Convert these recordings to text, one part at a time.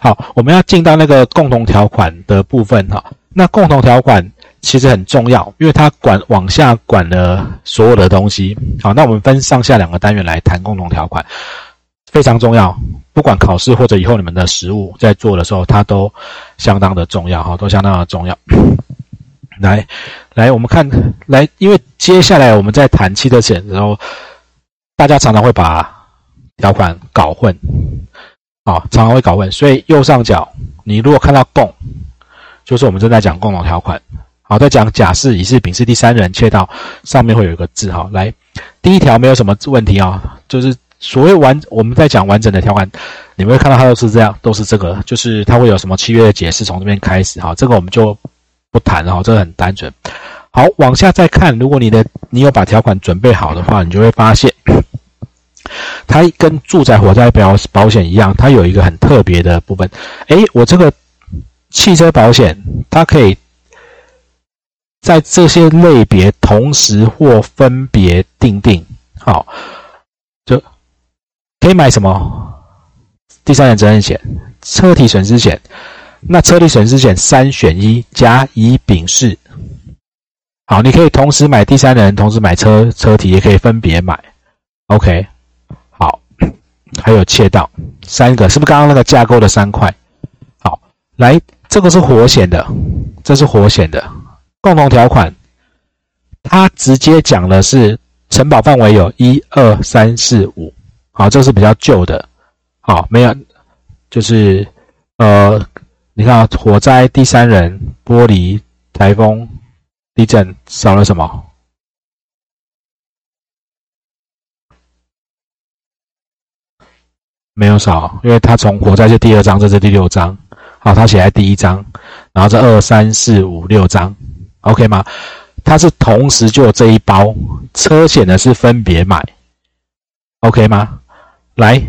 好，我们要进到那个共同条款的部分哈。那共同条款其实很重要，因为它管往下管了所有的东西。好，那我们分上下两个单元来谈共同条款，非常重要。不管考试或者以后你们的实务在做的时候，它都相当的重要哈，都相当的重要。来，来，我们看来，因为接下来我们在谈期的险的时候，大家常常会把条款搞混，啊，常常会搞混。所以右上角你如果看到共，就是我们正在讲共同条款。好，在讲甲是乙是丙是第三人，切到上面会有一个字哈。来，第一条没有什么问题啊，就是所谓完我们在讲完整的条款，你们会看到它都是这样，都是这个，就是它会有什么契约的解释从这边开始哈。这个我们就。不谈哈，这个很单纯。好，往下再看，如果你的你有把条款准备好的话，你就会发现，它跟住宅火灾保保险一样，它有一个很特别的部分。诶，我这个汽车保险，它可以在这些类别同时或分别定定。好，就可以买什么？第三人责任险、车体损失险。那车体损失险三选一，甲、乙、丙、式。好，你可以同时买第三人，同时买车车体，也可以分别买。OK，还有窃盗三个，是不是刚刚那个架构的三块？好，来，这个是活险的，这是活险的共同条款，它直接讲的是承保范围有一二三四五。好，这是比较旧的。好，没有，就是呃。你看，火灾、第三人、玻璃、台风、地震，少了什么？没有少，因为它从火灾是第二章，这是第六章。好，它写在第一章，然后这二三四五六章，OK 吗？它是同时就有这一包车险的，是分别买，OK 吗？来，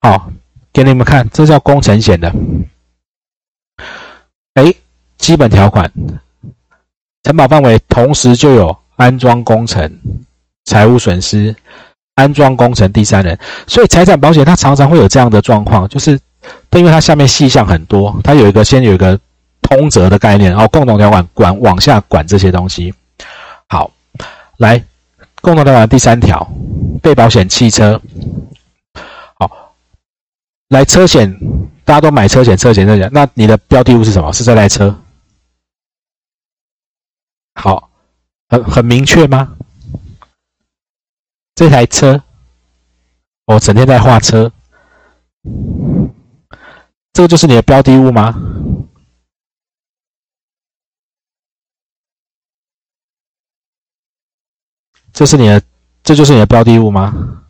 好，给你们看，这叫工程险的。哎，基本条款，承保范围同时就有安装工程、财务损失、安装工程第三人，所以财产保险它常常会有这样的状况，就是因为它下面细项很多，它有一个先有一个通则的概念，然后共同条款管往下管这些东西。好，来，共同条款第三条，被保险汽车，好，来车险。大家都买车险，车险，车险。那你的标的物是什么？是这台车。好，很很明确吗？这台车，我整天在画车，这个就是你的标的物吗？这是你的，这就是你的标的物吗？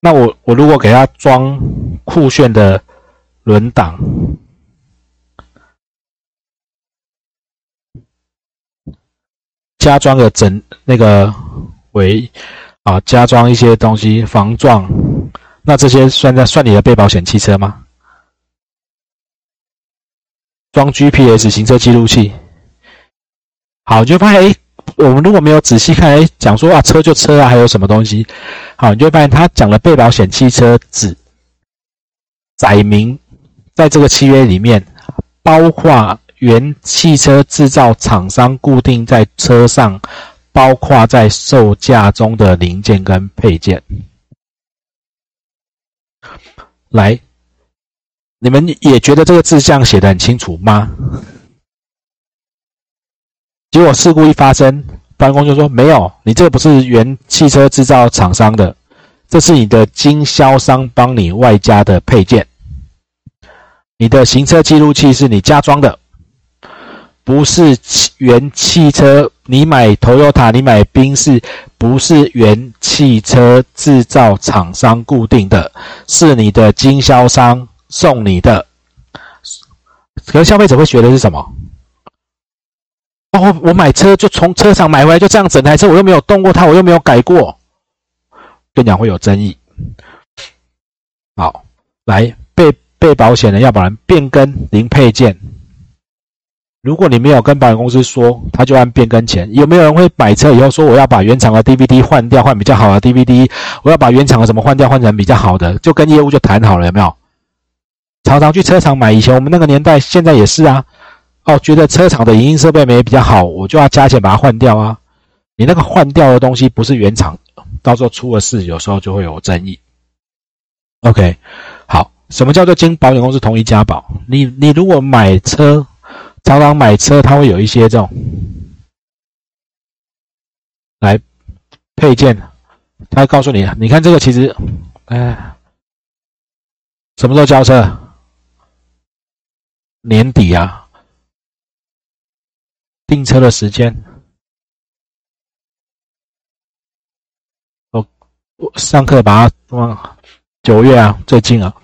那我我如果给他装酷炫的轮挡，加装个整那个尾啊，加装一些东西防撞，那这些算在算你的被保险汽车吗？装 GPS 行车记录器，好，你就发现哎。我们如果没有仔细看，哎，讲说啊，车就车啊，还有什么东西？好，你就发现他讲的被保险汽车只载明在这个契约里面，包括原汽车制造厂商固定在车上，包括在售价中的零件跟配件。来，你们也觉得这个字项写的很清楚吗？结果事故一发生，办公就说没有，你这个不是原汽车制造厂商的，这是你的经销商帮你外加的配件。你的行车记录器是你加装的，不是原汽车。你买 Toyota，你买宾士，不是原汽车制造厂商固定的，是你的经销商送你的。可消费者会学的是什么？哦，我买车就从车厂买回来，就这样整台车，我又没有动过它，我又没有改过，跟你讲会有争议。好，来被被保险人要保人变更零配件，如果你没有跟保险公司说，他就按变更钱。有没有人会买车以后说我要把原厂的 DVD 换掉，换比较好的 DVD？我要把原厂的什么换掉，换成比较好的，就跟业务就谈好了，有没有？常常去车厂买。以前我们那个年代，现在也是啊。哦，觉得车厂的影音设备没比较好，我就要加钱把它换掉啊。你那个换掉的东西不是原厂，到时候出了事，有时候就会有争议。OK，好，什么叫做经保险公司同意加保？你你如果买车，常常买车，它会有一些这种来配件，他告诉你，你看这个其实，哎，什么时候交车？年底啊，订车的时间。我我上课把它忘。九月啊，最近啊，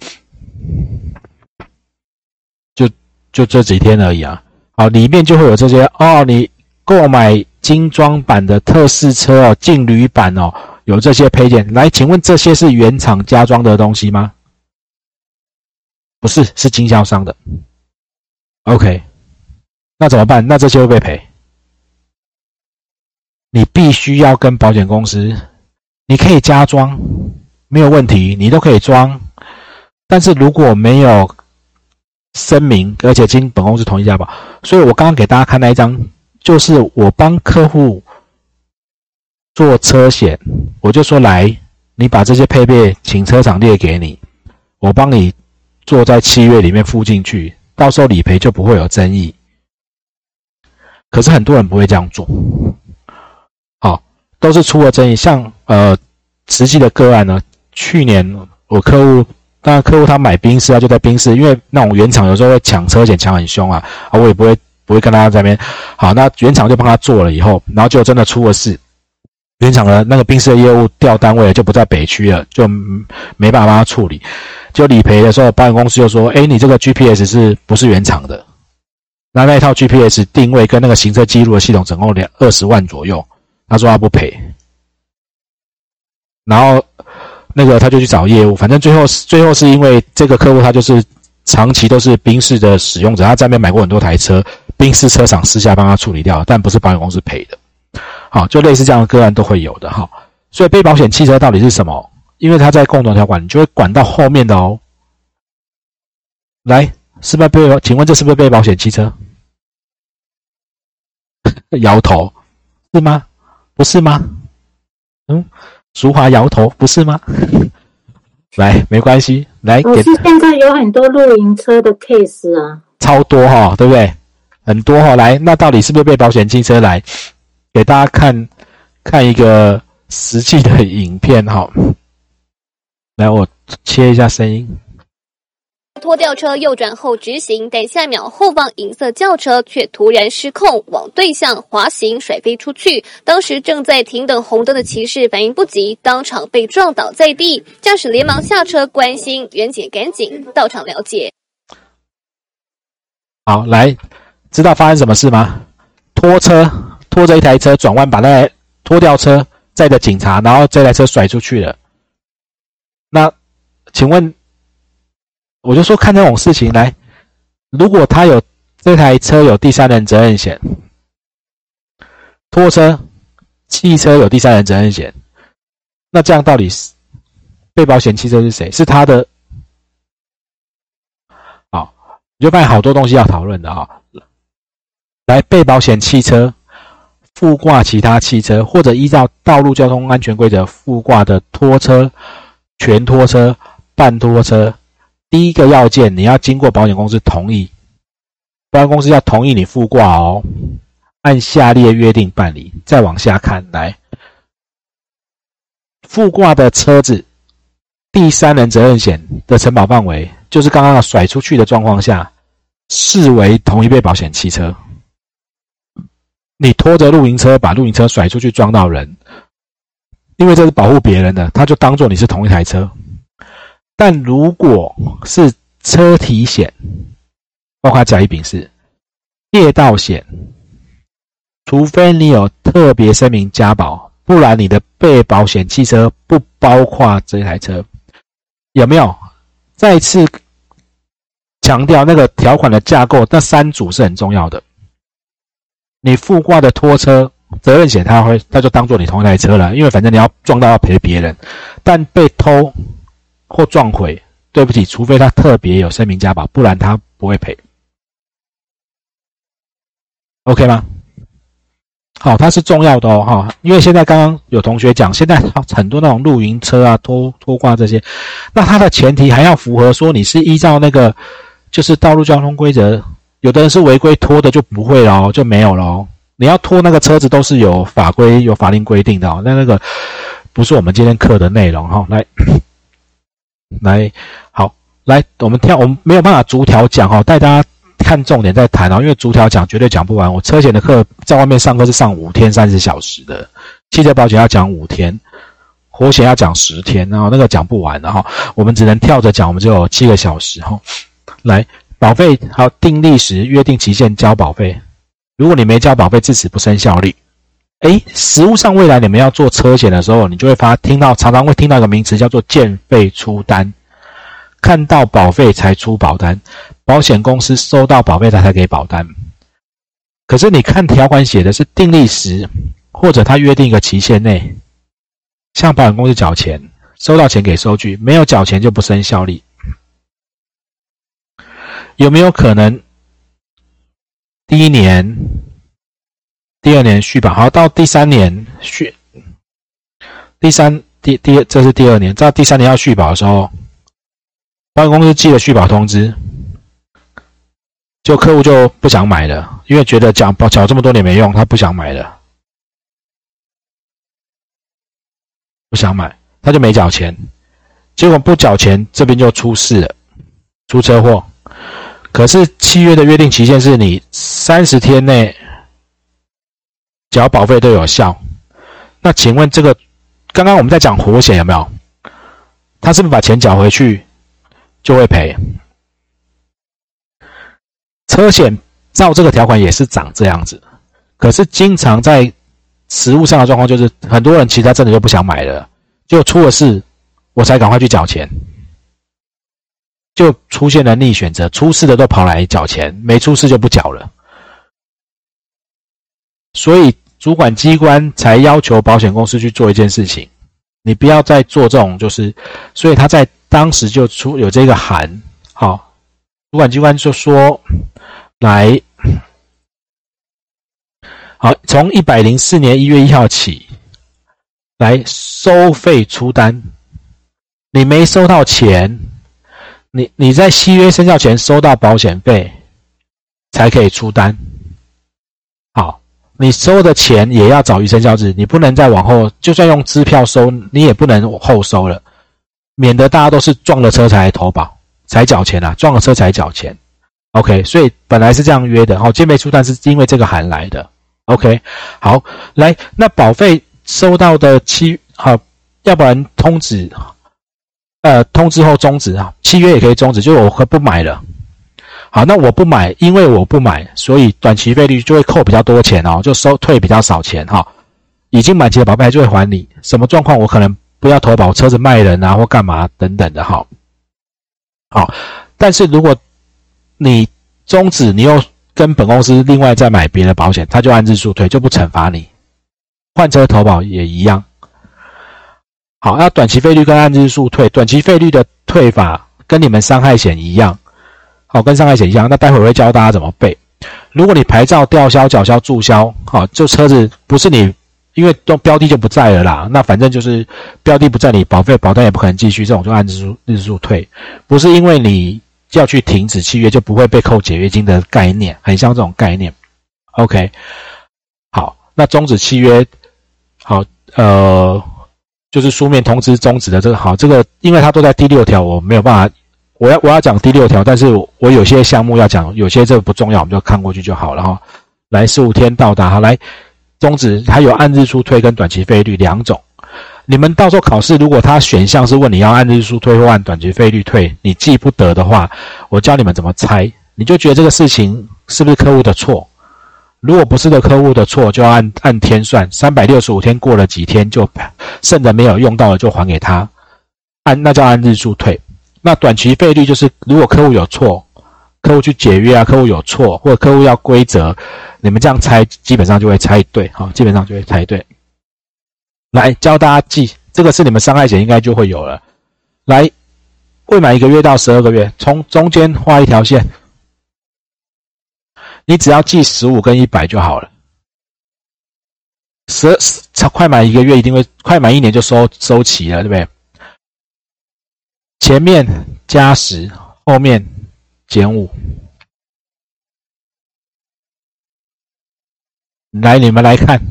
就就这几天而已啊。好，里面就会有这些哦。你购买精装版的特试车哦，劲旅版哦，有这些配件。来，请问这些是原厂加装的东西吗？不是，是经销商的。OK，那怎么办？那这些会被赔？你必须要跟保险公司，你可以加装。没有问题，你都可以装，但是如果没有声明，而且经本公司同意加保，所以我刚刚给大家看那一张，就是我帮客户做车险，我就说来，你把这些配备请车厂列给你，我帮你做在契约里面附进去，到时候理赔就不会有争议。可是很多人不会这样做，好，都是出了争议，像呃实际的个案呢。去年我客户，那客户他买宾士啊，就在宾士，因为那种原厂有时候会抢车险抢很凶啊，啊我也不会不会跟他在那边，好，那原厂就帮他做了以后，然后就真的出了事，原厂的那个宾士的业务调单位了就不在北区了，就没办法帮他处理，就理赔的时候，保险公司就说，哎，你这个 GPS 是不是原厂的？那那一套 GPS 定位跟那个行车记录的系统总共两二十万左右，他说他不赔，然后。那个他就去找业务，反正最后最后是因为这个客户他就是长期都是宾士的使用者，他在那边买过很多台车，宾士车厂私下帮他处理掉，但不是保险公司赔的。好，就类似这样的个案都会有的哈。所以被保险汽车到底是什么？因为他在共同条款，你就会管到后面的哦。来，是不是被？请问这是不是被保险汽车？摇头，是吗？不是吗？嗯。淑华摇头，不是吗？来，没关系，来。我是现在有很多露营车的 case 啊，超多哈，对不对？很多哈，来，那到底是不是被保险汽车来给大家看看一个实际的影片哈？来，我切一下声音。拖吊车右转后直行，但下一秒后方银色轿车却突然失控，往对向滑行，甩飞出去。当时正在停等红灯的骑士反应不及，当场被撞倒在地。驾驶连忙下车关心，袁姐赶紧到场了解。好，来，知道发生什么事吗？拖车拖着一台车转弯，把那拖吊车载着警察，然后这台车甩出去了。那，请问？我就说看这种事情来，如果他有这台车有第三人责任险，拖车、汽车有第三人责任险，那这样到底是被保险汽车是谁？是他的？好，你就发现好多东西要讨论的啊。来，被保险汽车附挂其他汽车，或者依照道路交通安全规则附挂的拖车、全拖车、半拖车。第一个要件，你要经过保险公司同意，保险公司要同意你附挂哦，按下列约定办理。再往下看，来，附挂的车子，第三人责任险的承保范围，就是刚刚甩出去的状况下，视为同一被保险汽车。你拖着露营车把露营车甩出去撞到人，因为这是保护别人的，他就当做你是同一台车。但如果是车体险，包括甲乙丙式、业道险，除非你有特别声明加保，不然你的被保险汽车不包括这台车。有没有？再次强调那个条款的架构，那三组是很重要的。你附挂的拖车责任险，他会他就当做你同一台车了，因为反正你要撞到要赔别人，但被偷。或撞毁对不起，除非他特别有声明加保，不然他不会赔。OK 吗？好，它是重要的哦，哈，因为现在刚刚有同学讲，现在很多那种露营车啊、拖拖挂这些，那它的前提还要符合说你是依照那个就是道路交通规则，有的人是违规拖的就不会了，就没有了。你要拖那个车子都是有法规、有法令规定的哦。那那个不是我们今天课的内容哈。来，来，好，来，我们跳，我们没有办法逐条讲哈，带大家。看重点再谈哦，因为逐条讲绝对讲不完。我车险的课在外面上课是上五天三十小时的，汽车保险要讲五天，活险要讲十天，然后那个讲不完的哈。我们只能跳着讲，我们只有七个小时哈。来，保费好，订立时约定期限交保费，如果你没交保费，自此不生效力。诶，实物上未来你们要做车险的时候，你就会发听到常常会听到一个名词叫做见费出单。看到保费才出保单，保险公司收到保费他才给保单。可是你看条款写的是订立时，或者他约定一个期限内向保险公司缴钱，收到钱给收据，没有缴钱就不生效力。有没有可能第一年、第二年续保，好到第三年续，第三第第这是第二年，到第三年要续保的时候？保险公司寄了续保通知，就客户就不想买了，因为觉得缴保缴这么多年没用，他不想买了，不想买，他就没缴钱。结果不缴钱，这边就出事了，出车祸。可是契约的约定期限是你三十天内缴保费都有效。那请问这个，刚刚我们在讲活险有没有？他是不是把钱缴回去？就会赔。车险照这个条款也是长这样子，可是经常在实物上的状况就是，很多人其实他真的就不想买了，就出了事，我才赶快去缴钱，就出现了逆选择，出事的都跑来缴钱，没出事就不缴了。所以主管机关才要求保险公司去做一件事情，你不要再做这种，就是所以他在。当时就出有这个函，好，主管机关就说来，好，从一百零四年一月一号起来收费出单，你没收到钱，你你在契约生效前收到保险费才可以出单，你收的钱也要早于生效日，你不能再往后，就算用支票收，你也不能后收了。免得大家都是撞了车才投保，才缴钱啊！撞了车才缴钱，OK。所以本来是这样约的，好，今没出单是因为这个函来的，OK。好，来，那保费收到的期，好，要不然通知，呃，通知后终止啊，契约也可以终止，就我不买了。好，那我不买，因为我不买，所以短期费率就会扣比较多钱哦，就收退比较少钱哈。已经满期的保费就会还你，什么状况我可能。不要投保车子卖人啊，或干嘛等等的哈。好，但是如果你终止，你又跟本公司另外再买别的保险，他就按日数退，就不惩罚你。换车投保也一样。好，那短期费率跟按日数退，短期费率的退法跟你们伤害险一样。好，跟伤害险一样。那待会儿会教大家怎么背。如果你牌照吊销、缴销、注销，好，就车子不是你。因为都标的就不在了啦，那反正就是标的不在，你保费保单也不可能继续，这种就按日数日数退，不是因为你要去停止契约就不会被扣解约金的概念，很像这种概念。OK，好，那终止契约，好，呃，就是书面通知终止的这个，好，这个因为它都在第六条，我没有办法，我要我要讲第六条，但是我有些项目要讲，有些这个不重要，我们就看过去就好了哈。来十五天到达，哈来。终止还有按日数退跟短期费率两种，你们到时候考试如果他选项是问你要按日数退或按短期费率退，你记不得的话，我教你们怎么猜，你就觉得这个事情是不是客户的错？如果不是的客户的错，就要按按天算，三百六十五天过了几天就剩的没有用到了就还给他，按那叫按日数退。那短期费率就是如果客户有错，客户去解约啊，客户有错或者客户要规则。你们这样猜，基本上就会猜对，好，基本上就会猜对。来教大家记，这个是你们伤害险应该就会有了。来，未满一个月到十二个月，从中间画一条线，你只要记十五跟一百就好了。十超快满一个月，一定会快满一年就收收齐了，对不对？前面加十，后面减五。来，你们来看，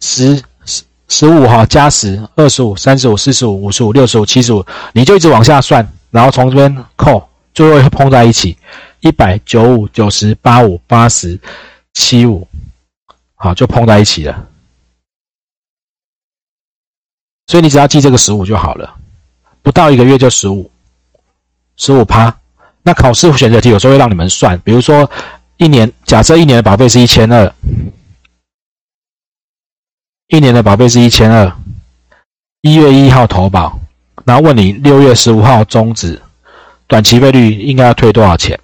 十十十五哈，加十，二十五，三十五，四十五，五十五，六十五，七十五，你就一直往下算，然后从这边扣，最后会碰在一起，一百九五，九十八五，八十七五，好，就碰在一起了。所以你只要记这个十五就好了，不到一个月就十五，十五趴。那考试选择题有时候会让你们算，比如说一年，假设一年的保费是一千二。一年的保费是一千二，一月一号投保，然后问你六月十五号终止，短期费率应该要退多少钱？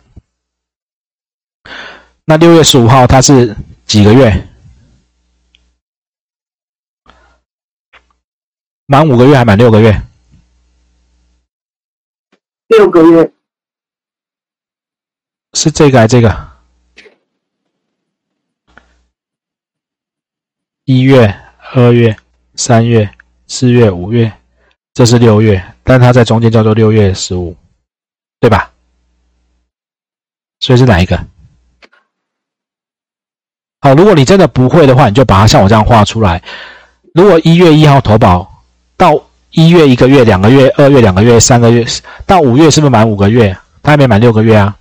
那六月十五号它是几个月？满五个月还满六个月？六个月是这个还是这个？一月。二月、三月、四月、五月，这是六月，但它在中间叫做六月十五，对吧？所以是哪一个？好，如果你真的不会的话，你就把它像我这样画出来。如果一月一号投保到一月一个月、两个月、二月两个月、三个月，到五月是不是满五个月？他还没满六个月啊。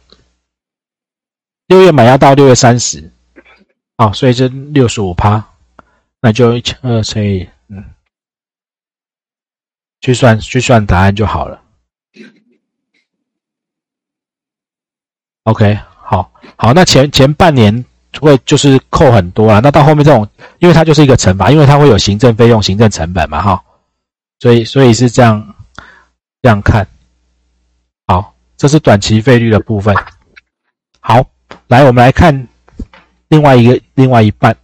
六月满要到六月三十，好，所以是六十五趴。那就一千二乘以嗯，去算去算答案就好了。OK，好，好，那前前半年会就是扣很多啊，那到后面这种，因为它就是一个惩罚，因为它会有行政费用、行政成本嘛，哈，所以所以是这样这样看。好，这是短期费率的部分。好，来我们来看另外一个另外一半。